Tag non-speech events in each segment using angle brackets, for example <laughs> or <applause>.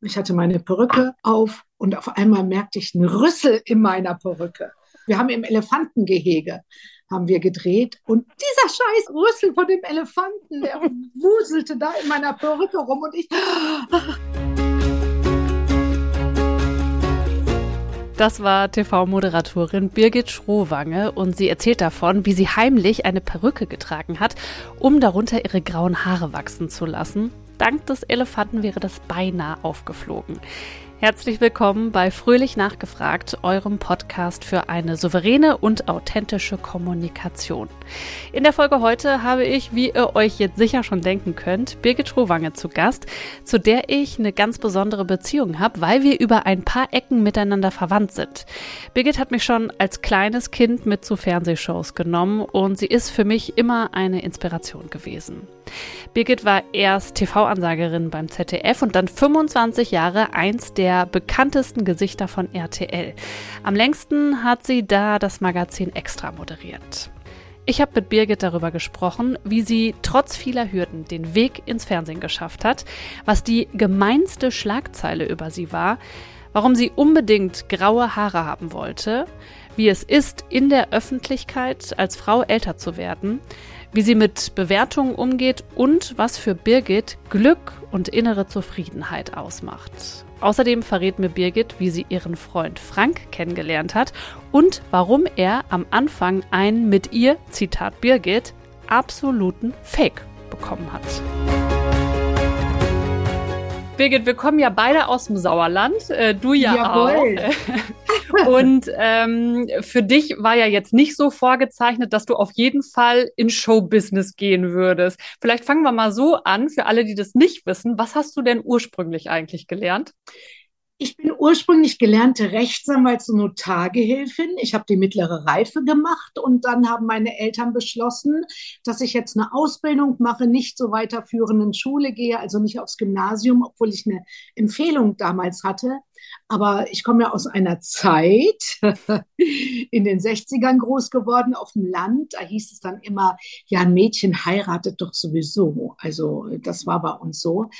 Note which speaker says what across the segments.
Speaker 1: Ich hatte meine Perücke auf und auf einmal merkte ich einen Rüssel in meiner Perücke. Wir haben im Elefantengehege haben wir gedreht und dieser scheiß Rüssel von dem Elefanten, der wuselte da in meiner Perücke rum und ich.
Speaker 2: Das war TV-Moderatorin Birgit Schrohwange und sie erzählt davon, wie sie heimlich eine Perücke getragen hat, um darunter ihre grauen Haare wachsen zu lassen. Dank des Elefanten wäre das beinahe aufgeflogen. Herzlich willkommen bei Fröhlich Nachgefragt, eurem Podcast für eine souveräne und authentische Kommunikation. In der Folge heute habe ich, wie ihr euch jetzt sicher schon denken könnt, Birgit Schrowange zu Gast, zu der ich eine ganz besondere Beziehung habe, weil wir über ein paar Ecken miteinander verwandt sind. Birgit hat mich schon als kleines Kind mit zu Fernsehshows genommen und sie ist für mich immer eine Inspiration gewesen. Birgit war erst TV-Ansagerin beim ZDF und dann 25 Jahre eins der bekanntesten Gesichter von RTL. Am längsten hat sie da das Magazin Extra moderiert. Ich habe mit Birgit darüber gesprochen, wie sie trotz vieler Hürden den Weg ins Fernsehen geschafft hat, was die gemeinste Schlagzeile über sie war, warum sie unbedingt graue Haare haben wollte, wie es ist, in der Öffentlichkeit als Frau älter zu werden, wie sie mit Bewertungen umgeht und was für Birgit Glück und innere Zufriedenheit ausmacht. Außerdem verrät mir Birgit, wie sie ihren Freund Frank kennengelernt hat und warum er am Anfang einen mit ihr, Zitat Birgit, absoluten Fake bekommen hat. Birgit, wir kommen ja beide aus dem Sauerland, äh, du ja Jawohl. auch. <laughs> Und ähm, für dich war ja jetzt nicht so vorgezeichnet, dass du auf jeden Fall in Showbusiness gehen würdest. Vielleicht fangen wir mal so an, für alle, die das nicht wissen. Was hast du denn ursprünglich eigentlich gelernt?
Speaker 1: Ich bin ursprünglich gelernte Rechtsanwalts- und Notargehilfin. Ich habe die mittlere Reife gemacht und dann haben meine Eltern beschlossen, dass ich jetzt eine Ausbildung mache, nicht so weiterführenden Schule gehe, also nicht aufs Gymnasium, obwohl ich eine Empfehlung damals hatte. Aber ich komme ja aus einer Zeit, <laughs> in den 60ern groß geworden, auf dem Land. Da hieß es dann immer, ja, ein Mädchen heiratet doch sowieso. Also das war bei uns so.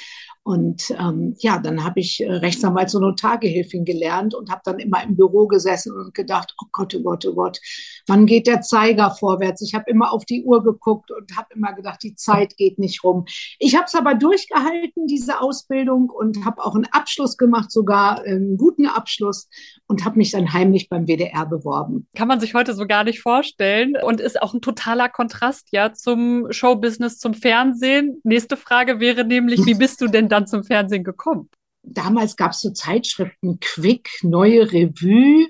Speaker 1: Und ähm, ja, dann habe ich äh, Rechtsanwalts- und Notargehilfin gelernt und habe dann immer im Büro gesessen und gedacht, oh Gott, oh Gott, oh Gott, wann geht der Zeiger vorwärts? Ich habe immer auf die Uhr geguckt und habe immer gedacht, die Zeit geht nicht rum. Ich habe es aber durchgehalten, diese Ausbildung, und habe auch einen Abschluss gemacht, sogar einen guten Abschluss und habe mich dann heimlich beim WDR beworben.
Speaker 2: Kann man sich heute so gar nicht vorstellen und ist auch ein totaler Kontrast ja zum Showbusiness, zum Fernsehen. Nächste Frage wäre nämlich, wie bist du denn dann zum Fernsehen gekommen?
Speaker 1: Damals gab es so Zeitschriften Quick, Neue Revue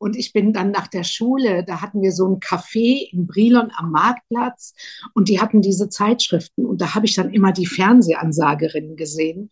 Speaker 1: und ich bin dann nach der Schule, da hatten wir so ein Café in Brilon am Marktplatz und die hatten diese Zeitschriften. Und da habe ich dann immer die Fernsehansagerinnen gesehen,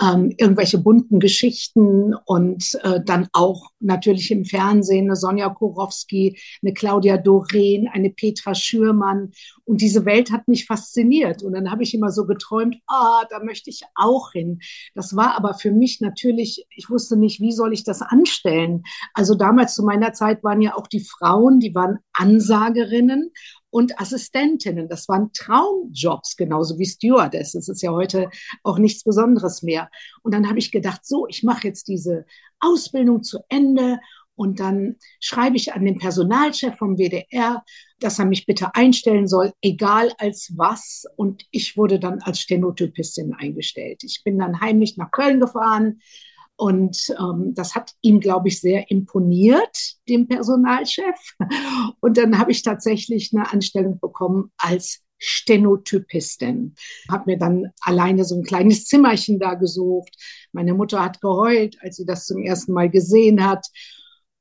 Speaker 1: ähm, irgendwelche bunten Geschichten und äh, dann auch natürlich im Fernsehen eine Sonja Kurowski, eine Claudia Doreen, eine Petra Schürmann. Und diese Welt hat mich fasziniert. Und dann habe ich immer so geträumt, ah, da möchte ich auch hin. Das war aber für mich natürlich, ich wusste nicht, wie soll ich das anstellen. Also damals zum meiner Zeit waren ja auch die Frauen, die waren Ansagerinnen und Assistentinnen. Das waren Traumjobs, genauso wie Stewardess. Das ist ja heute auch nichts Besonderes mehr. Und dann habe ich gedacht, so, ich mache jetzt diese Ausbildung zu Ende und dann schreibe ich an den Personalchef vom WDR, dass er mich bitte einstellen soll, egal als was. Und ich wurde dann als Stenotypistin eingestellt. Ich bin dann heimlich nach Köln gefahren, und ähm, das hat ihm, glaube ich, sehr imponiert, dem Personalchef. Und dann habe ich tatsächlich eine Anstellung bekommen als Stenotypistin. Habe mir dann alleine so ein kleines <laughs> Zimmerchen da gesucht. Meine Mutter hat geheult, als sie das zum ersten Mal gesehen hat.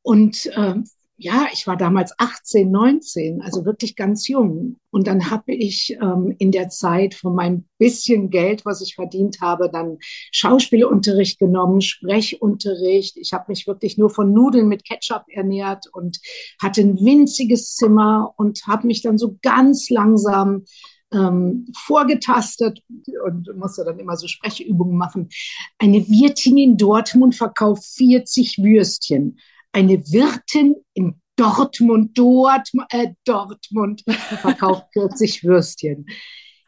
Speaker 1: Und äh, ja, ich war damals 18, 19, also wirklich ganz jung. Und dann habe ich ähm, in der Zeit von meinem bisschen Geld, was ich verdient habe, dann Schauspielunterricht genommen, Sprechunterricht. Ich habe mich wirklich nur von Nudeln mit Ketchup ernährt und hatte ein winziges Zimmer und habe mich dann so ganz langsam ähm, vorgetastet und musste dann immer so Sprechübungen machen. Eine Wirtin in Dortmund verkauft 40 Würstchen eine Wirtin in Dortmund, Dortmund, äh, Dortmund <laughs> verkauft 40 Würstchen.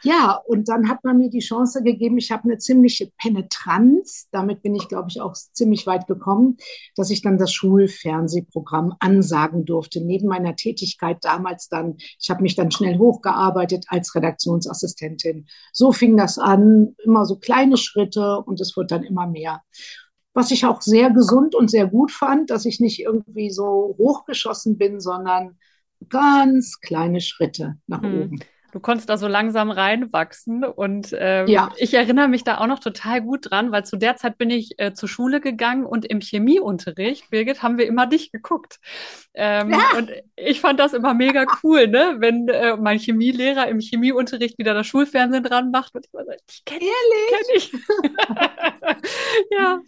Speaker 1: Ja, und dann hat man mir die Chance gegeben, ich habe eine ziemliche Penetranz, damit bin ich, glaube ich, auch ziemlich weit gekommen, dass ich dann das Schulfernsehprogramm ansagen durfte, neben meiner Tätigkeit damals dann. Ich habe mich dann schnell hochgearbeitet als Redaktionsassistentin. So fing das an, immer so kleine Schritte und es wird dann immer mehr. Was ich auch sehr gesund und sehr gut fand, dass ich nicht irgendwie so hochgeschossen bin, sondern ganz kleine Schritte nach hm. oben.
Speaker 3: Du konntest da so langsam reinwachsen und ähm, ja. ich erinnere mich da auch noch total gut dran, weil zu der Zeit bin ich äh, zur Schule gegangen und im Chemieunterricht, Birgit, haben wir immer dich geguckt. Ähm, ja. Und ich fand das immer mega cool, ne? wenn äh, mein Chemielehrer im Chemieunterricht wieder das Schulfernsehen dran macht und ich war so, ich kenne kenn ich. <laughs> ja,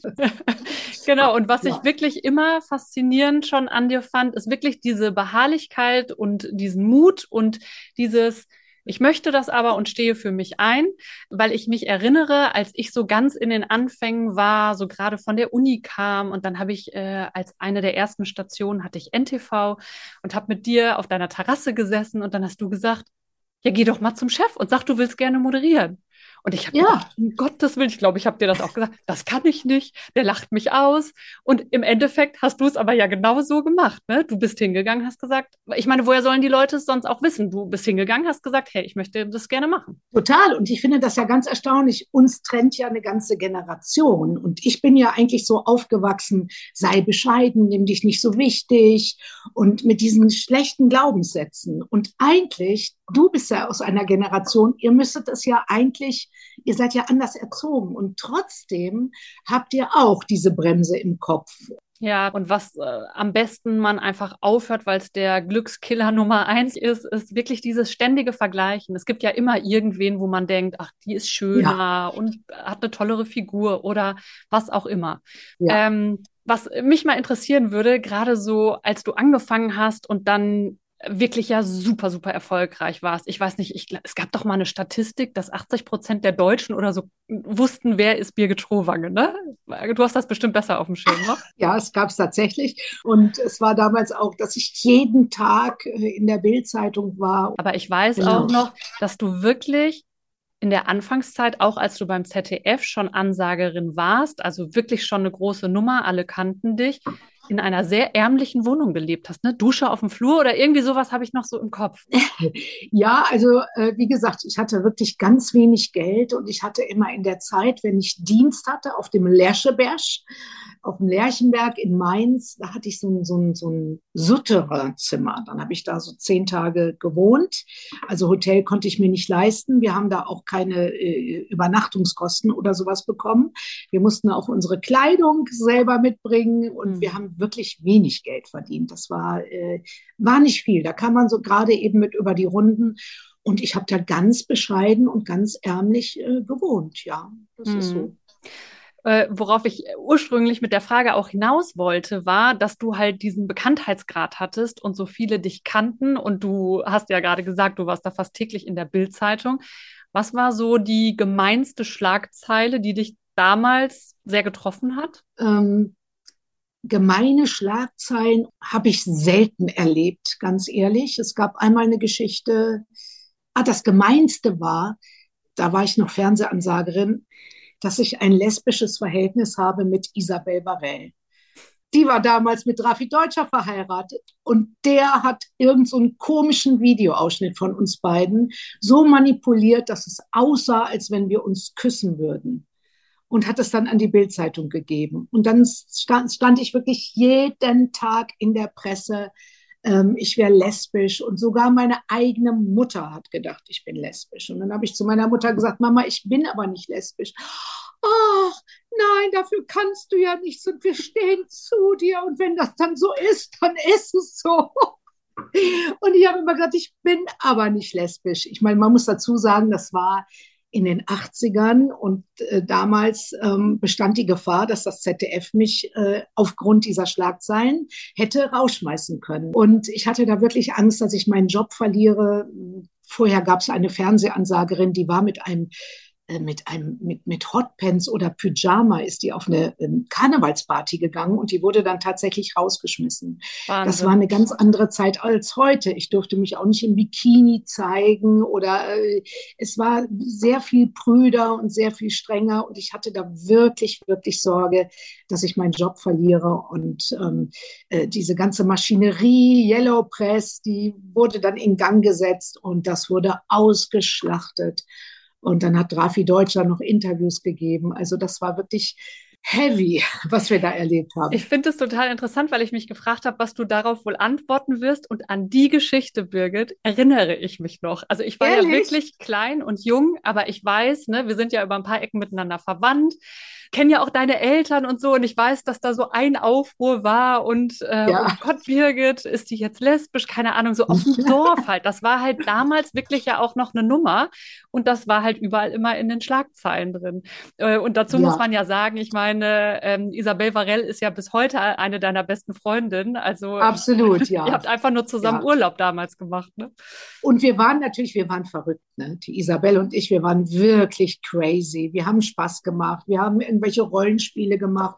Speaker 3: genau. Und was ja. ich wirklich immer faszinierend schon an dir fand, ist wirklich diese Beharrlichkeit und diesen Mut und dieses ich möchte das aber und stehe für mich ein, weil ich mich erinnere, als ich so ganz in den Anfängen war, so gerade von der Uni kam und dann habe ich äh, als eine der ersten Stationen hatte ich NTV und habe mit dir auf deiner Terrasse gesessen und dann hast du gesagt, ja, geh doch mal zum Chef und sag, du willst gerne moderieren. Und ich habe ja. gedacht, um Gottes Willen, ich glaube, ich habe dir das auch gesagt, das kann ich nicht, der lacht mich aus. Und im Endeffekt hast du es aber ja genau so gemacht. Ne? Du bist hingegangen, hast gesagt, ich meine, woher sollen die Leute es sonst auch wissen? Du bist hingegangen, hast gesagt, hey, ich möchte das gerne machen.
Speaker 1: Total. Und ich finde das ja ganz erstaunlich. Uns trennt ja eine ganze Generation. Und ich bin ja eigentlich so aufgewachsen, sei bescheiden, nimm dich nicht so wichtig und mit diesen schlechten Glaubenssätzen. Und eigentlich, du bist ja aus einer Generation, ihr müsstet es ja eigentlich ihr seid ja anders erzogen und trotzdem habt ihr auch diese Bremse im Kopf.
Speaker 3: Ja, und was äh, am besten man einfach aufhört, weil es der Glückskiller <laughs> Nummer eins ist, ist wirklich dieses ständige Vergleichen. Es gibt ja immer irgendwen, wo man denkt, ach, die ist schöner ja. und hat eine tollere Figur oder was auch immer. Ja. Ähm, was mich mal interessieren würde, gerade so, als du angefangen hast und dann wirklich ja super, super erfolgreich warst. Ich weiß nicht, ich, es gab doch mal eine Statistik, dass 80 Prozent der Deutschen oder so wussten, wer ist Birgit Schrowange, ne? Du hast das bestimmt besser auf dem Schirm, ne?
Speaker 1: Ja, es gab es tatsächlich. Und es war damals auch, dass ich jeden Tag äh, in der Bildzeitung war.
Speaker 3: Aber ich weiß genau. auch noch, dass du wirklich in der Anfangszeit, auch als du beim ZDF schon Ansagerin warst, also wirklich schon eine große Nummer, alle kannten dich, in einer sehr ärmlichen Wohnung gelebt hast, ne? Dusche auf dem Flur oder irgendwie sowas habe ich noch so im Kopf. <laughs>
Speaker 1: ja, also äh, wie gesagt, ich hatte wirklich ganz wenig Geld und ich hatte immer in der Zeit, wenn ich Dienst hatte auf dem Lerscheberg, auf dem Lerchenberg in Mainz, da hatte ich so ein, so ein, so ein Sutterer-Zimmer. Dann habe ich da so zehn Tage gewohnt. Also Hotel konnte ich mir nicht leisten. Wir haben da auch keine äh, Übernachtungskosten oder sowas bekommen. Wir mussten auch unsere Kleidung selber mitbringen und mhm. wir haben wirklich wenig Geld verdient. Das war, äh, war nicht viel. Da kann man so gerade eben mit über die Runden. Und ich habe da ganz bescheiden und ganz ärmlich äh, gewohnt. Ja, das mhm. ist so
Speaker 3: äh, worauf ich ursprünglich mit der Frage auch hinaus wollte, war, dass du halt diesen Bekanntheitsgrad hattest und so viele dich kannten und du hast ja gerade gesagt, du warst da fast täglich in der Bildzeitung. Was war so die gemeinste Schlagzeile, die dich damals sehr getroffen hat?
Speaker 1: Ähm, gemeine Schlagzeilen habe ich selten erlebt, ganz ehrlich. Es gab einmal eine Geschichte, ah, das Gemeinste war, da war ich noch Fernsehansagerin, dass ich ein lesbisches Verhältnis habe mit Isabel Barell. Die war damals mit Rafi Deutscher verheiratet und der hat irgendeinen so komischen Videoausschnitt von uns beiden so manipuliert, dass es aussah, als wenn wir uns küssen würden und hat es dann an die Bildzeitung gegeben. Und dann stand, stand ich wirklich jeden Tag in der Presse ähm, ich wäre lesbisch und sogar meine eigene Mutter hat gedacht, ich bin lesbisch. Und dann habe ich zu meiner Mutter gesagt, Mama, ich bin aber nicht lesbisch. Ach, nein, dafür kannst du ja nichts und wir stehen zu dir und wenn das dann so ist, dann ist es so. <laughs> Und ich habe immer gesagt, ich bin aber nicht lesbisch. Ich meine, man muss dazu sagen, das war in den 80ern und äh, damals ähm, bestand die Gefahr, dass das ZDF mich äh, aufgrund dieser Schlagzeilen hätte rausschmeißen können. Und ich hatte da wirklich Angst, dass ich meinen Job verliere. Vorher gab es eine Fernsehansagerin, die war mit einem mit einem mit, mit Hotpants oder Pyjama ist die auf eine ähm, Karnevalsparty gegangen und die wurde dann tatsächlich rausgeschmissen. Wahnsinn. Das war eine ganz andere Zeit als heute. Ich durfte mich auch nicht im Bikini zeigen oder äh, es war sehr viel prüder und sehr viel strenger und ich hatte da wirklich, wirklich Sorge, dass ich meinen Job verliere und ähm, äh, diese ganze Maschinerie, Yellow Press, die wurde dann in Gang gesetzt und das wurde ausgeschlachtet. Und dann hat Drafi Deutscher noch Interviews gegeben. Also das war wirklich heavy, <laughs> was wir da erlebt haben.
Speaker 3: Ich finde es total interessant, weil ich mich gefragt habe, was du darauf wohl antworten wirst. Und an die Geschichte, Birgit, erinnere ich mich noch. Also ich war Ehrlich? ja wirklich klein und jung, aber ich weiß, ne, wir sind ja über ein paar Ecken miteinander verwandt kenne ja auch deine Eltern und so und ich weiß, dass da so ein Aufruhr war und äh, ja. oh Gott, Birgit, ist die jetzt lesbisch? Keine Ahnung, so auf dem <laughs> Dorf halt. Das war halt damals wirklich ja auch noch eine Nummer und das war halt überall immer in den Schlagzeilen drin. Äh, und dazu ja. muss man ja sagen, ich meine, ähm, Isabel Varell ist ja bis heute eine deiner besten Freundinnen. Also
Speaker 1: absolut, ja. <laughs>
Speaker 3: Ihr habt einfach nur zusammen ja. Urlaub damals gemacht, ne?
Speaker 1: Und wir waren natürlich, wir waren verrückt, ne? Die Isabel und ich, wir waren wirklich crazy. Wir haben Spaß gemacht. Wir haben irgendwelche Rollenspiele gemacht.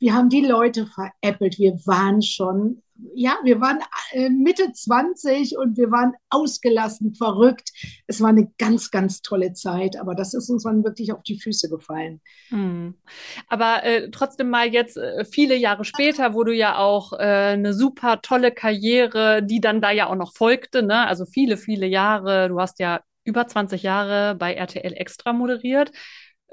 Speaker 1: Wir haben die Leute veräppelt. Wir waren schon, ja, wir waren äh, Mitte 20 und wir waren ausgelassen, verrückt. Es war eine ganz, ganz tolle Zeit, aber das ist uns dann wirklich auf die Füße gefallen.
Speaker 3: Mhm. Aber äh, trotzdem mal jetzt äh, viele Jahre später, wo du ja auch äh, eine super tolle Karriere, die dann da ja auch noch folgte, ne? Also viele, viele Jahre. Du hast ja über 20 Jahre bei RTL Extra moderiert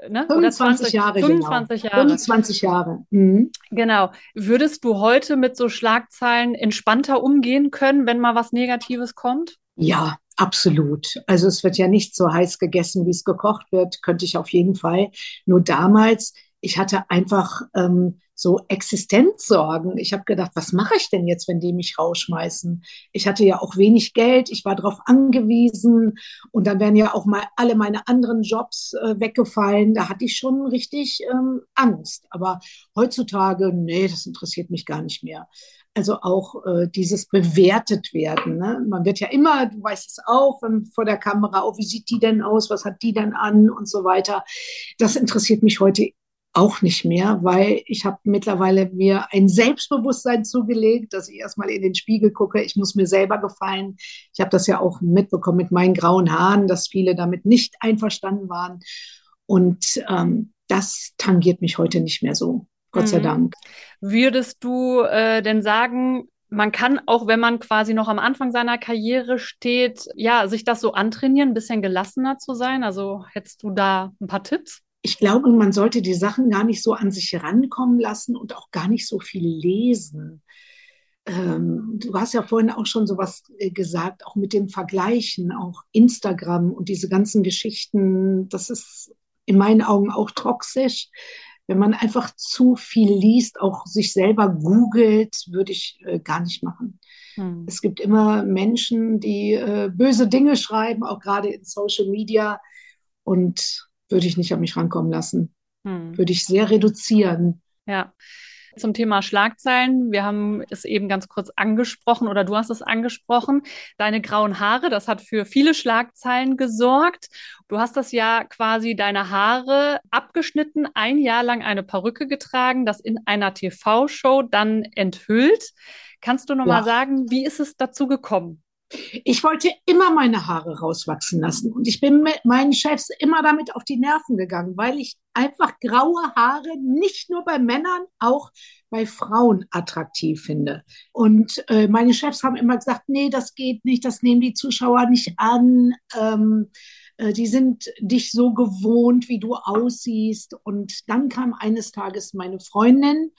Speaker 1: ne? 25 Jahre.
Speaker 3: 25
Speaker 1: genau.
Speaker 3: Jahre.
Speaker 1: 25 Jahre. Mhm.
Speaker 3: Genau. Würdest du heute mit so Schlagzeilen entspannter umgehen können, wenn mal was Negatives kommt?
Speaker 1: Ja, absolut. Also es wird ja nicht so heiß gegessen, wie es gekocht wird, könnte ich auf jeden Fall. Nur damals, ich hatte einfach ähm, so Existenzsorgen. Ich habe gedacht, was mache ich denn jetzt, wenn die mich rausschmeißen? Ich hatte ja auch wenig Geld, ich war darauf angewiesen und dann wären ja auch mal alle meine anderen Jobs äh, weggefallen. Da hatte ich schon richtig ähm, Angst. Aber heutzutage, nee, das interessiert mich gar nicht mehr. Also auch äh, dieses bewertet werden. Ne? Man wird ja immer, du weißt es auch, wenn, vor der Kamera, oh, wie sieht die denn aus, was hat die denn an und so weiter. Das interessiert mich heute auch nicht mehr, weil ich habe mittlerweile mir ein Selbstbewusstsein zugelegt, dass ich erstmal in den Spiegel gucke. Ich muss mir selber gefallen. Ich habe das ja auch mitbekommen mit meinen grauen Haaren, dass viele damit nicht einverstanden waren. Und ähm, das tangiert mich heute nicht mehr so. Gott mhm. sei Dank.
Speaker 3: Würdest du äh, denn sagen, man kann auch, wenn man quasi noch am Anfang seiner Karriere steht, ja, sich das so antrainieren, ein bisschen gelassener zu sein? Also hättest du da ein paar Tipps?
Speaker 1: Ich glaube, man sollte die Sachen gar nicht so an sich herankommen lassen und auch gar nicht so viel lesen. Ähm, du hast ja vorhin auch schon sowas äh, gesagt, auch mit dem Vergleichen, auch Instagram und diese ganzen Geschichten, das ist in meinen Augen auch toxisch. Wenn man einfach zu viel liest, auch sich selber googelt, würde ich äh, gar nicht machen. Hm. Es gibt immer Menschen, die äh, böse Dinge schreiben, auch gerade in Social Media. Und würde ich nicht an mich rankommen lassen. Hm. Würde ich sehr reduzieren.
Speaker 3: Ja. Zum Thema Schlagzeilen. Wir haben es eben ganz kurz angesprochen oder du hast es angesprochen. Deine grauen Haare, das hat für viele Schlagzeilen gesorgt. Du hast das ja quasi deine Haare abgeschnitten, ein Jahr lang eine Perücke getragen, das in einer TV-Show dann enthüllt. Kannst du noch ja. mal sagen, wie ist es dazu gekommen?
Speaker 1: Ich wollte immer meine Haare rauswachsen lassen und ich bin mit meinen Chefs immer damit auf die Nerven gegangen, weil ich einfach graue Haare nicht nur bei Männern, auch bei Frauen attraktiv finde. Und äh, meine Chefs haben immer gesagt, nee, das geht nicht, das nehmen die Zuschauer nicht an. Ähm, äh, die sind dich so gewohnt, wie du aussiehst. Und dann kam eines Tages meine Freundin,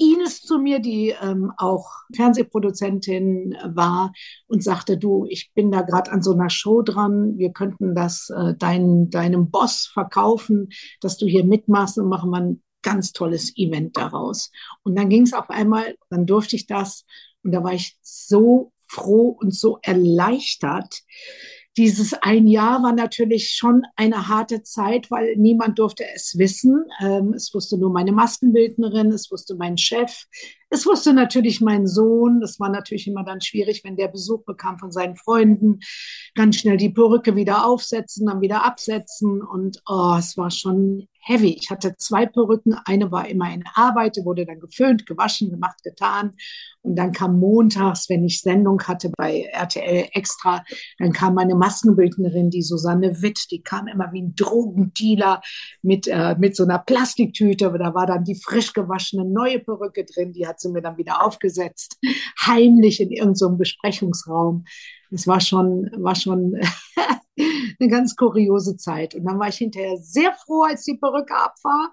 Speaker 1: Ines zu mir, die ähm, auch Fernsehproduzentin war und sagte, du, ich bin da gerade an so einer Show dran, wir könnten das äh, dein, deinem Boss verkaufen, dass du hier mitmachst und machen wir ein ganz tolles Event daraus. Und dann ging es auf einmal, dann durfte ich das und da war ich so froh und so erleichtert, dieses ein Jahr war natürlich schon eine harte Zeit, weil niemand durfte es wissen. Ähm, es wusste nur meine Maskenbildnerin, es wusste mein Chef, es wusste natürlich mein Sohn. Das war natürlich immer dann schwierig, wenn der Besuch bekam von seinen Freunden. Ganz schnell die Perücke wieder aufsetzen, dann wieder absetzen. Und oh, es war schon heavy. Ich hatte zwei Perücken. Eine war immer in Arbeit, wurde dann geföhnt, gewaschen, gemacht, getan. Und dann kam montags, wenn ich Sendung hatte bei RTL Extra, dann kam meine Maskenbildnerin, die Susanne Witt, die kam immer wie ein Drogendealer mit, äh, mit so einer Plastiktüte. Da war dann die frisch gewaschene neue Perücke drin. Die hat sie mir dann wieder aufgesetzt, heimlich in irgendeinem so Besprechungsraum. Das war schon, war schon <laughs> eine ganz kuriose Zeit. Und dann war ich hinterher sehr froh, als die Perücke ab war,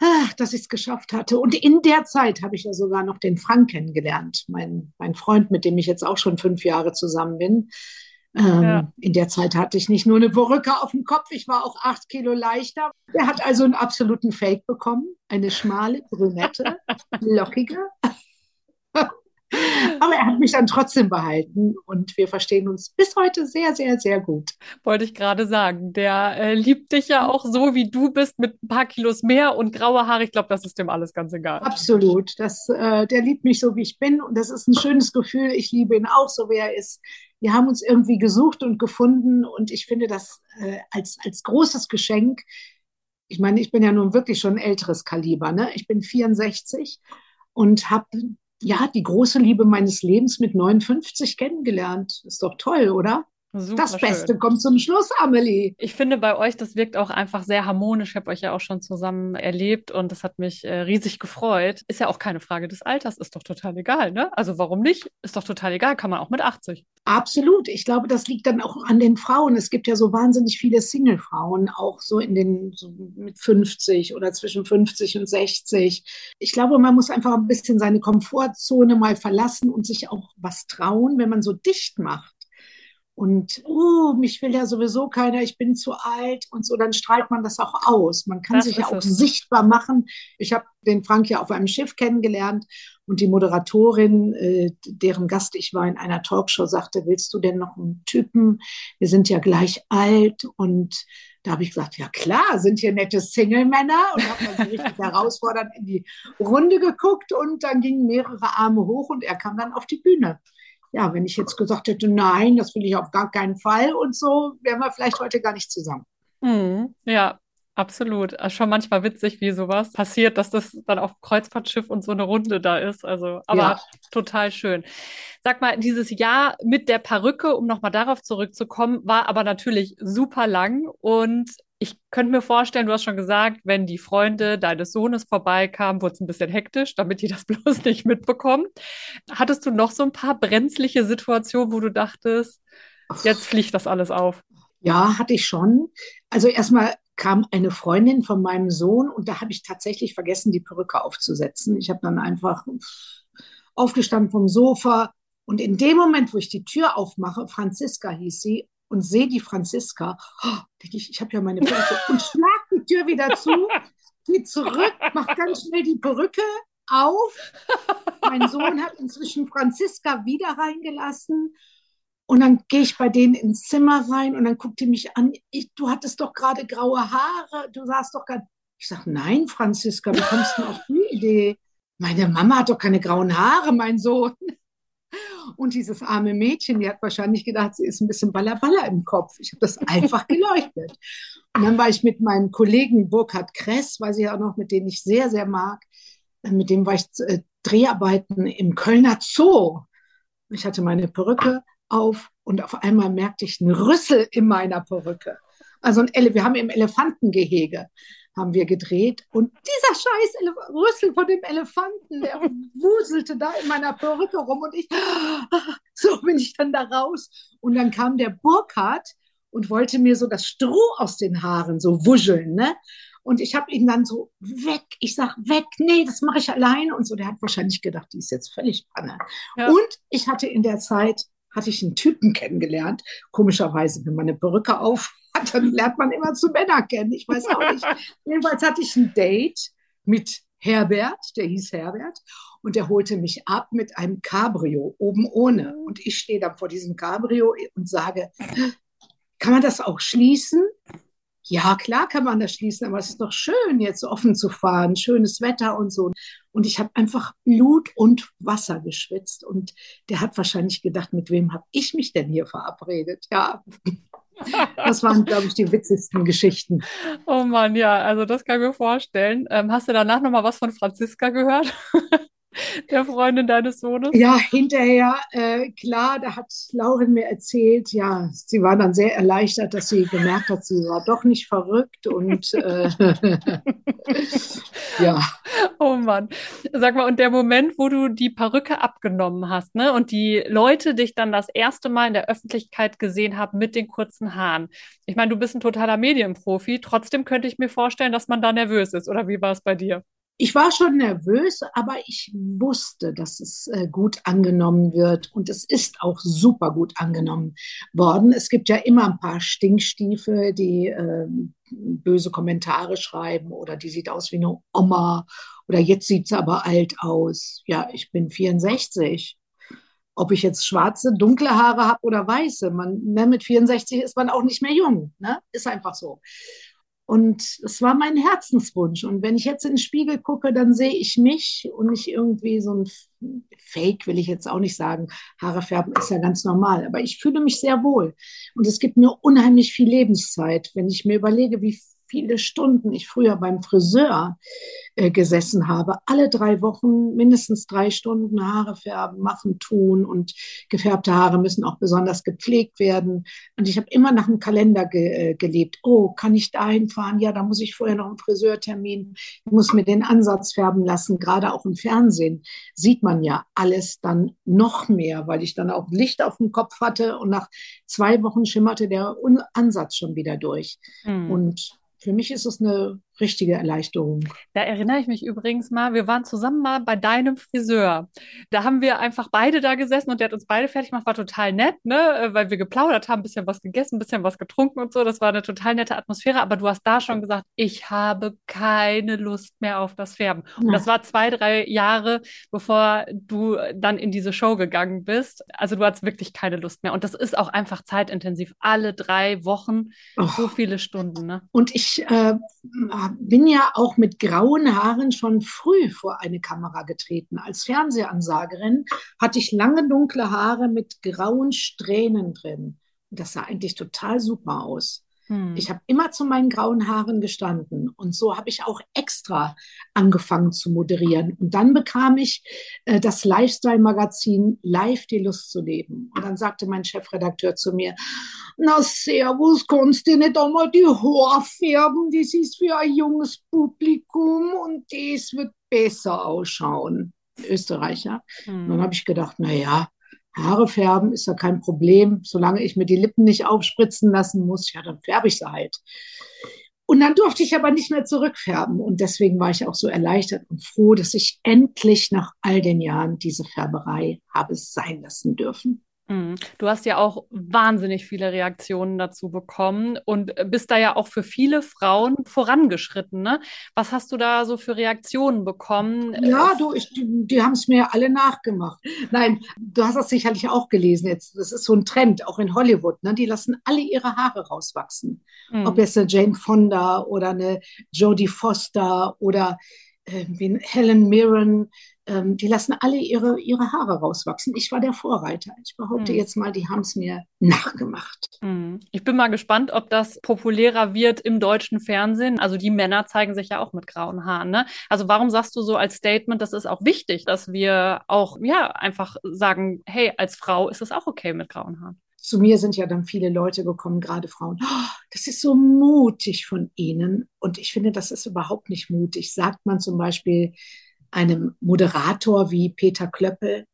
Speaker 1: ah, dass ich es geschafft hatte. Und in der Zeit habe ich ja sogar noch den Frank kennengelernt, mein, mein Freund, mit dem ich jetzt auch schon fünf Jahre zusammen bin. Ähm, ja. In der Zeit hatte ich nicht nur eine Perücke auf dem Kopf, ich war auch acht Kilo leichter. Er hat also einen absoluten Fake bekommen, eine schmale, brünette, lockige. Aber er hat mich dann trotzdem behalten und wir verstehen uns bis heute sehr, sehr, sehr gut.
Speaker 3: Wollte ich gerade sagen. Der äh, liebt dich ja auch so, wie du bist, mit ein paar Kilos mehr und graue Haare. Ich glaube, das ist dem alles ganz egal.
Speaker 1: Absolut. Das, äh, der liebt mich so, wie ich bin und das ist ein schönes Gefühl. Ich liebe ihn auch so, wie er ist. Wir haben uns irgendwie gesucht und gefunden und ich finde das äh, als, als großes Geschenk. Ich meine, ich bin ja nun wirklich schon ein älteres Kaliber. Ne? Ich bin 64 und habe ja, die große Liebe meines Lebens mit 59 kennengelernt. Ist doch toll, oder? Super das Beste schön. kommt zum Schluss, Amelie.
Speaker 3: Ich finde bei euch, das wirkt auch einfach sehr harmonisch. Ich habe euch ja auch schon zusammen erlebt und das hat mich äh, riesig gefreut. Ist ja auch keine Frage des Alters, ist doch total egal, ne? Also warum nicht? Ist doch total egal, kann man auch mit 80.
Speaker 1: Absolut. Ich glaube, das liegt dann auch an den Frauen. Es gibt ja so wahnsinnig viele Single-Frauen, auch so in den so mit 50 oder zwischen 50 und 60. Ich glaube, man muss einfach ein bisschen seine Komfortzone mal verlassen und sich auch was trauen, wenn man so dicht macht und oh, mich will ja sowieso keiner, ich bin zu alt und so, dann strahlt man das auch aus. Man kann das sich ja auch es. sichtbar machen. Ich habe den Frank ja auf einem Schiff kennengelernt und die Moderatorin, äh, deren Gast ich war in einer Talkshow, sagte, willst du denn noch einen Typen? Wir sind ja gleich alt und da habe ich gesagt, ja klar, sind hier nette Single-Männer und habe dann richtig <laughs> herausfordernd in die Runde geguckt und dann gingen mehrere Arme hoch und er kam dann auf die Bühne ja, wenn ich jetzt gesagt hätte, nein, das will ich auf gar keinen Fall und so, wären wir vielleicht heute gar nicht zusammen.
Speaker 3: Mhm, ja, absolut. Schon manchmal witzig, wie sowas passiert, dass das dann auf Kreuzfahrtschiff und so eine Runde da ist. Also, aber ja. total schön. Sag mal, dieses Jahr mit der Perücke, um nochmal darauf zurückzukommen, war aber natürlich super lang und ich könnte mir vorstellen, du hast schon gesagt, wenn die Freunde deines Sohnes vorbeikamen, wurde es ein bisschen hektisch, damit die <laughs> das bloß nicht mitbekommen. Hattest du noch so ein paar brenzliche Situationen, wo du dachtest, jetzt fliegt das alles auf?
Speaker 1: Ja, hatte ich schon. Also erstmal kam eine Freundin von meinem Sohn und da habe ich tatsächlich vergessen, die Perücke aufzusetzen. Ich habe dann einfach aufgestanden vom Sofa und in dem Moment, wo ich die Tür aufmache, Franziska hieß sie, und sehe die Franziska, oh, denke ich, ich habe ja meine Perücke und schlag die Tür wieder zu, gehe zurück, mache ganz schnell die Perücke auf. Mein Sohn hat inzwischen Franziska wieder reingelassen. Und dann gehe ich bei denen ins Zimmer rein und dann guckt die mich an. Ich, du hattest doch gerade graue Haare. Du sahst doch gerade. Ich sage, nein, Franziska, wie kommst du auf die Idee? Meine Mama hat doch keine grauen Haare, mein Sohn. Und dieses arme Mädchen, die hat wahrscheinlich gedacht, sie ist ein bisschen ballerballer im Kopf. Ich habe das einfach <laughs> geleuchtet. Und dann war ich mit meinem Kollegen Burkhard Kress, weiß ich auch noch, mit dem ich sehr, sehr mag, äh, mit dem war ich äh, Dreharbeiten im Kölner Zoo. Ich hatte meine Perücke auf und auf einmal merkte ich einen Rüssel in meiner Perücke. Also ein Ele wir haben im Elefantengehege haben wir gedreht. Und dieser scheiß Elef Rüssel von dem Elefanten, der <laughs> wuselte da in meiner Perücke rum und ich, <laughs> so bin ich dann da raus. Und dann kam der Burkhardt und wollte mir so das Stroh aus den Haaren so wuscheln, ne? Und ich habe ihn dann so weg, ich sag weg, nee, das mache ich allein und so. Der hat wahrscheinlich gedacht, die ist jetzt völlig panne. Ja. Und ich hatte in der Zeit hatte ich einen Typen kennengelernt. Komischerweise, wenn man eine Perücke auf <laughs> dann lernt man immer zu Männer kennen. Ich weiß auch nicht. <laughs> Jedenfalls hatte ich ein Date mit Herbert, der hieß Herbert, und der holte mich ab mit einem Cabrio, oben ohne. Und ich stehe dann vor diesem Cabrio und sage, kann man das auch schließen? Ja, klar kann man das schließen, aber es ist doch schön, jetzt offen zu fahren, schönes Wetter und so. Und ich habe einfach Blut und Wasser geschwitzt. Und der hat wahrscheinlich gedacht, mit wem habe ich mich denn hier verabredet? Ja. Das waren, glaube ich, die witzigsten Geschichten.
Speaker 3: Oh Mann, ja, also das kann ich mir vorstellen. Ähm, hast du danach nochmal was von Franziska gehört? <laughs> der Freundin deines Sohnes?
Speaker 1: Ja, hinterher, äh, klar, da hat Lauren mir erzählt, ja, sie war dann sehr erleichtert, dass sie gemerkt hat, sie war doch nicht verrückt und äh, <laughs> ja.
Speaker 3: Oh Mann. Sag mal, und der Moment, wo du die Perücke abgenommen hast, ne, und die Leute dich dann das erste Mal in der Öffentlichkeit gesehen haben mit den kurzen Haaren. Ich meine, du bist ein totaler Medienprofi, trotzdem könnte ich mir vorstellen, dass man da nervös ist, oder wie war es bei dir?
Speaker 1: Ich war schon nervös, aber ich wusste, dass es äh, gut angenommen wird und es ist auch super gut angenommen worden. Es gibt ja immer ein paar Stinkstiefel, die äh, böse Kommentare schreiben oder die sieht aus wie eine Oma oder jetzt sieht sie aber alt aus. Ja, ich bin 64. Ob ich jetzt schwarze, dunkle Haare habe oder weiße, man, ne, mit 64 ist man auch nicht mehr jung. Ne? Ist einfach so. Und es war mein Herzenswunsch. Und wenn ich jetzt in den Spiegel gucke, dann sehe ich mich und nicht irgendwie so ein Fake, will ich jetzt auch nicht sagen. Haare färben ist ja ganz normal. Aber ich fühle mich sehr wohl. Und es gibt mir unheimlich viel Lebenszeit. Wenn ich mir überlege, wie viele Stunden ich früher beim Friseur äh, gesessen habe. Alle drei Wochen mindestens drei Stunden Haare färben, machen, tun und gefärbte Haare müssen auch besonders gepflegt werden. Und ich habe immer nach einem Kalender ge äh, gelebt. Oh, kann ich dahin fahren? Ja, da muss ich vorher noch einen Friseurtermin. Ich muss mir den Ansatz färben lassen. Gerade auch im Fernsehen sieht man ja alles dann noch mehr, weil ich dann auch Licht auf dem Kopf hatte und nach zwei Wochen schimmerte der Ansatz schon wieder durch. Mhm. Und für mich ist es eine richtige Erleichterung.
Speaker 3: Da erinnere ich mich übrigens mal, wir waren zusammen mal bei deinem Friseur. Da haben wir einfach beide da gesessen und der hat uns beide fertig gemacht, war total nett, ne, weil wir geplaudert haben, ein bisschen was gegessen, ein bisschen was getrunken und so. Das war eine total nette Atmosphäre, aber du hast da schon gesagt, ich habe keine Lust mehr auf das Färben. Und das war zwei, drei Jahre, bevor du dann in diese Show gegangen bist. Also du hattest wirklich keine Lust mehr. Und das ist auch einfach zeitintensiv. Alle drei Wochen oh. so viele Stunden. Ne?
Speaker 1: Und ich äh, bin ja auch mit grauen Haaren schon früh vor eine Kamera getreten. Als Fernsehansagerin hatte ich lange dunkle Haare mit grauen Strähnen drin. Das sah eigentlich total super aus. Hm. Ich habe immer zu meinen grauen Haaren gestanden und so habe ich auch extra angefangen zu moderieren. Und dann bekam ich äh, das Lifestyle-Magazin Live die Lust zu leben. Und dann sagte mein Chefredakteur zu mir, na servus, kannst du nicht einmal die Haare färben? Das ist für ein junges Publikum und das wird besser ausschauen. Österreicher. Hm. Dann habe ich gedacht, na ja, Haare färben ist ja kein Problem. Solange ich mir die Lippen nicht aufspritzen lassen muss, ja, dann färbe ich sie halt. Und dann durfte ich aber nicht mehr zurückfärben. Und deswegen war ich auch so erleichtert und froh, dass ich endlich nach all den Jahren diese Färberei habe sein lassen dürfen.
Speaker 3: Mhm. Du hast ja auch wahnsinnig viele Reaktionen dazu bekommen und bist da ja auch für viele Frauen vorangeschritten. Ne? Was hast du da so für Reaktionen bekommen?
Speaker 1: Ja, du, ich, die, die haben es mir alle nachgemacht. Nein, du hast das sicherlich auch gelesen jetzt. Das ist so ein Trend, auch in Hollywood. Ne? Die lassen alle ihre Haare rauswachsen. Mhm. Ob jetzt eine Jane Fonda oder eine Jodie Foster oder äh, Helen Mirren ähm, die lassen alle ihre, ihre Haare rauswachsen. Ich war der Vorreiter. Ich behaupte mhm. jetzt mal, die haben es mir nachgemacht.
Speaker 3: Mhm. Ich bin mal gespannt, ob das populärer wird im deutschen Fernsehen. Also die Männer zeigen sich ja auch mit grauen Haaren. Ne? Also warum sagst du so als Statement, das ist auch wichtig, dass wir auch ja einfach sagen, hey, als Frau ist es auch okay mit grauen Haaren?
Speaker 1: zu mir sind ja dann viele Leute gekommen, gerade Frauen. Oh, das ist so mutig von Ihnen. Und ich finde, das ist überhaupt nicht mutig. Sagt man zum Beispiel, einem Moderator wie Peter Klöppel.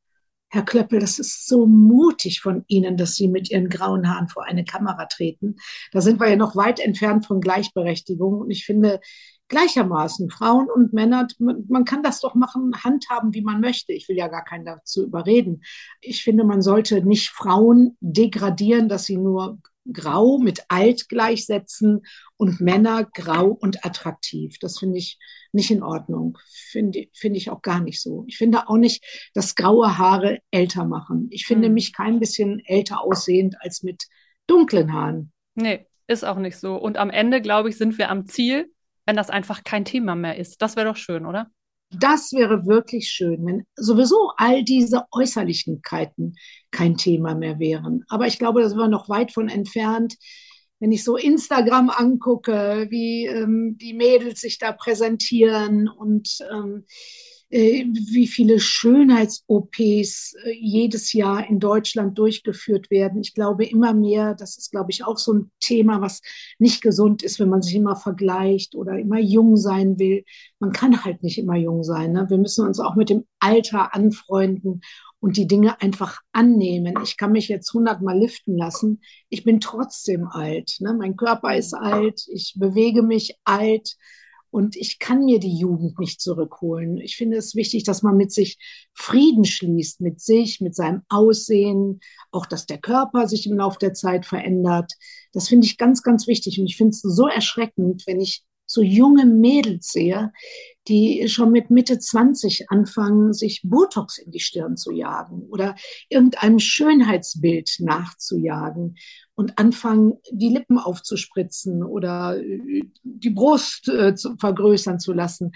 Speaker 1: Herr Klöppel, das ist so mutig von Ihnen, dass Sie mit Ihren grauen Haaren vor eine Kamera treten. Da sind wir ja noch weit entfernt von Gleichberechtigung. Und ich finde gleichermaßen Frauen und Männer, man kann das doch machen, handhaben, wie man möchte. Ich will ja gar keinen dazu überreden. Ich finde, man sollte nicht Frauen degradieren, dass sie nur grau mit alt gleichsetzen und Männer grau und attraktiv. Das finde ich nicht in Ordnung. Finde finde ich auch gar nicht so. Ich finde auch nicht, dass graue Haare älter machen. Ich finde
Speaker 3: Hm.
Speaker 1: mich kein bisschen älter aussehend als mit dunklen Haaren.
Speaker 3: Nee, ist auch nicht so. Und am Ende, glaube ich, sind wir am Ziel, wenn das einfach kein Thema mehr ist. Das wäre doch schön, oder?
Speaker 1: Das wäre wirklich schön, wenn sowieso all diese Äußerlichkeiten kein Thema mehr wären. Aber ich glaube, da sind wir noch weit von entfernt. Wenn ich so Instagram angucke, wie ähm, die Mädels sich da präsentieren und ähm, äh, wie viele Schönheits-OPs äh, jedes Jahr in Deutschland durchgeführt werden. Ich glaube immer mehr, das ist, glaube ich, auch so ein Thema, was nicht gesund ist, wenn man sich immer vergleicht oder immer jung sein will. Man kann halt nicht immer jung sein. Ne? Wir müssen uns auch mit dem Alter anfreunden und die Dinge einfach annehmen. Ich kann mich jetzt hundertmal liften lassen. Ich bin trotzdem alt. Ne? Mein Körper ist alt. Ich bewege mich alt. Und ich kann mir die Jugend nicht zurückholen. Ich finde es wichtig, dass man mit sich Frieden schließt, mit sich, mit seinem Aussehen, auch dass der Körper sich im Laufe der Zeit verändert. Das finde ich ganz, ganz wichtig. Und ich finde es so erschreckend, wenn ich so junge Mädels sehe, die schon mit Mitte 20 anfangen, sich Botox in die Stirn zu jagen oder irgendeinem Schönheitsbild nachzujagen und anfangen, die Lippen aufzuspritzen oder die Brust äh, zu, vergrößern zu lassen.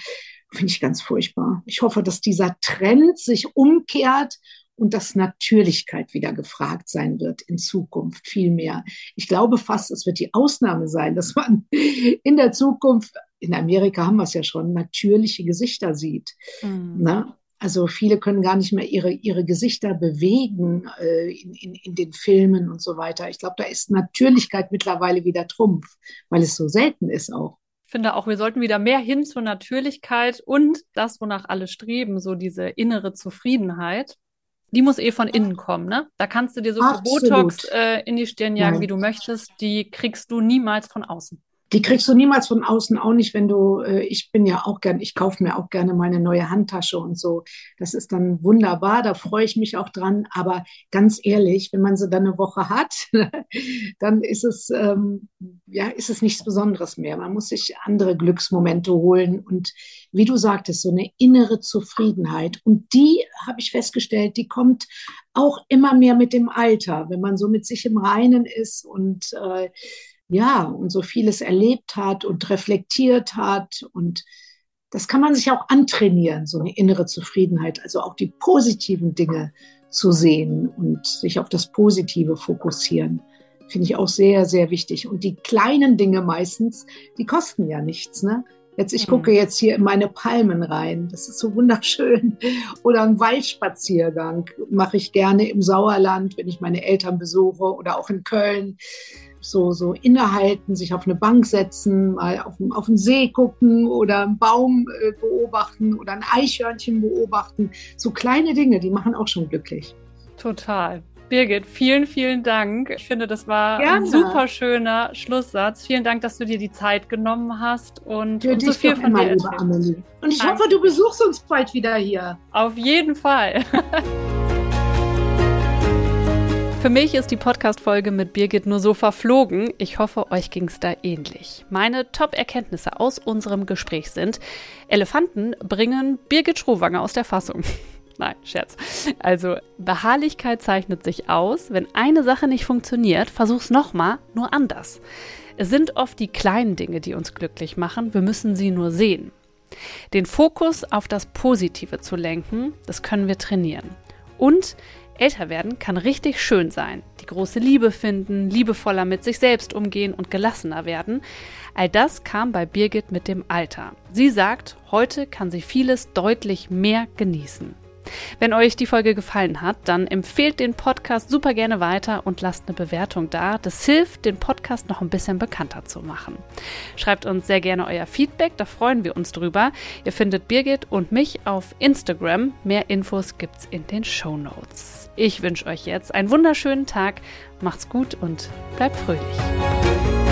Speaker 1: Finde ich ganz furchtbar. Ich hoffe, dass dieser Trend sich umkehrt und dass Natürlichkeit wieder gefragt sein wird in Zukunft viel mehr. Ich glaube fast, es wird die Ausnahme sein, dass man in der Zukunft, in Amerika haben wir es ja schon, natürliche Gesichter sieht.
Speaker 3: Mhm.
Speaker 1: Na? Also viele können gar nicht mehr ihre, ihre Gesichter bewegen äh, in, in, in den Filmen und so weiter. Ich glaube, da ist Natürlichkeit mittlerweile wieder Trumpf, weil es so selten ist auch.
Speaker 3: Ich finde auch, wir sollten wieder mehr hin zur Natürlichkeit und das, wonach alle streben, so diese innere Zufriedenheit. Die muss eh von innen kommen, ne? Da kannst du dir so. Botox äh, in die Stirn jagen,
Speaker 1: Nein.
Speaker 3: wie du möchtest. Die kriegst du niemals von außen.
Speaker 1: Die kriegst du niemals von außen, auch nicht, wenn du, äh, ich bin ja auch gern, ich kaufe mir auch gerne meine neue Handtasche und so. Das ist dann wunderbar, da freue ich mich auch dran. Aber ganz ehrlich, wenn man sie dann eine Woche hat, <laughs> dann ist es, ähm, ja, ist es nichts Besonderes mehr. Man muss sich andere Glücksmomente holen und wie du sagtest, so eine innere Zufriedenheit. Und die habe ich festgestellt, die kommt auch immer mehr mit dem Alter, wenn man so mit sich im Reinen ist und äh, ja, und so vieles erlebt hat und reflektiert hat. Und das kann man sich auch antrainieren, so eine innere Zufriedenheit, also auch die positiven Dinge zu sehen und sich auf das Positive fokussieren. Finde ich auch sehr, sehr wichtig. Und die kleinen Dinge meistens, die kosten ja nichts, ne? Jetzt, ich
Speaker 3: Mhm.
Speaker 1: gucke jetzt hier in meine Palmen rein. Das ist so wunderschön. <laughs> Oder einen Waldspaziergang mache ich gerne im Sauerland, wenn ich meine Eltern besuche oder auch in Köln so, so innehalten, sich auf eine Bank setzen, mal auf, den- auf den See gucken oder einen Baum äh, beobachten oder ein Eichhörnchen beobachten. So kleine Dinge, die machen auch schon glücklich.
Speaker 3: Total. Birgit, vielen, vielen Dank. Ich finde, das war ein
Speaker 1: Gerne.
Speaker 3: super schöner Schlusssatz. Vielen Dank, dass du dir die Zeit genommen hast und uns so viel von dir erzählt.
Speaker 1: Und ich
Speaker 3: Danke.
Speaker 1: hoffe, du besuchst uns bald wieder hier.
Speaker 3: Auf jeden Fall. <laughs> Für mich ist die Podcast-Folge mit Birgit nur so verflogen. Ich hoffe, euch ging es da ähnlich. Meine Top-Erkenntnisse aus unserem Gespräch sind, Elefanten bringen Birgit Schrowanger aus der Fassung. <laughs> Nein, Scherz. Also, Beharrlichkeit zeichnet sich aus. Wenn eine Sache nicht funktioniert, versuch's nochmal, nur anders. Es sind oft die kleinen Dinge, die uns glücklich machen. Wir müssen sie nur sehen. Den Fokus auf das Positive zu lenken, das können wir trainieren. Und älter werden kann richtig schön sein. Die große Liebe finden, liebevoller mit sich selbst umgehen und gelassener werden. All das kam bei Birgit mit dem Alter. Sie sagt, heute kann sie vieles deutlich mehr genießen. Wenn euch die Folge gefallen hat, dann empfehlt den Podcast super gerne weiter und lasst eine Bewertung da. Das hilft, den Podcast noch ein bisschen bekannter zu machen. Schreibt uns sehr gerne euer Feedback, da freuen wir uns drüber. Ihr findet Birgit und mich auf Instagram. Mehr Infos gibt's in den Show Notes. Ich wünsche euch jetzt einen wunderschönen Tag, macht's gut und bleibt fröhlich.